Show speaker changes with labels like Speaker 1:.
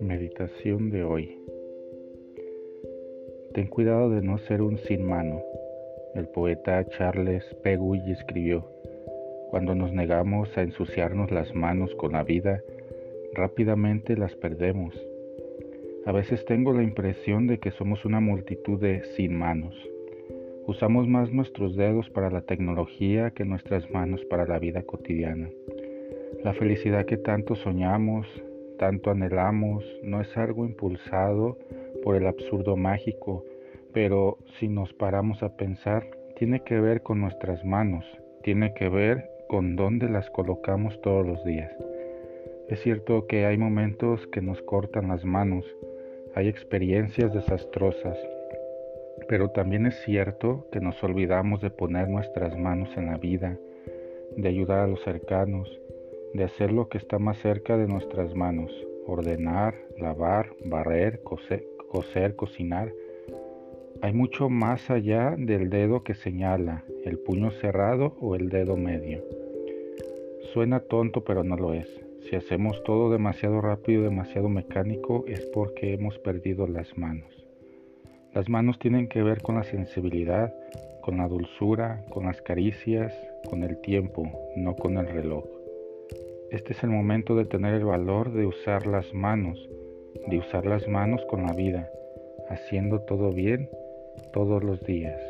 Speaker 1: Meditación de hoy. Ten cuidado de no ser un sin mano. El poeta Charles Peguy escribió, Cuando nos negamos a ensuciarnos las manos con la vida, rápidamente las perdemos. A veces tengo la impresión de que somos una multitud de sin manos. Usamos más nuestros dedos para la tecnología que nuestras manos para la vida cotidiana. La felicidad que tanto soñamos, tanto anhelamos, no es algo impulsado por el absurdo mágico, pero si nos paramos a pensar, tiene que ver con nuestras manos, tiene que ver con dónde las colocamos todos los días. Es cierto que hay momentos que nos cortan las manos, hay experiencias desastrosas, pero también es cierto que nos olvidamos de poner nuestras manos en la vida, de ayudar a los cercanos, de hacer lo que está más cerca de nuestras manos, ordenar, lavar, barrer, coser, cocinar. Hay mucho más allá del dedo que señala, el puño cerrado o el dedo medio. Suena tonto pero no lo es. Si hacemos todo demasiado rápido, demasiado mecánico, es porque hemos perdido las manos. Las manos tienen que ver con la sensibilidad, con la dulzura, con las caricias, con el tiempo, no con el reloj. Este es el momento de tener el valor de usar las manos, de usar las manos con la vida, haciendo todo bien todos los días.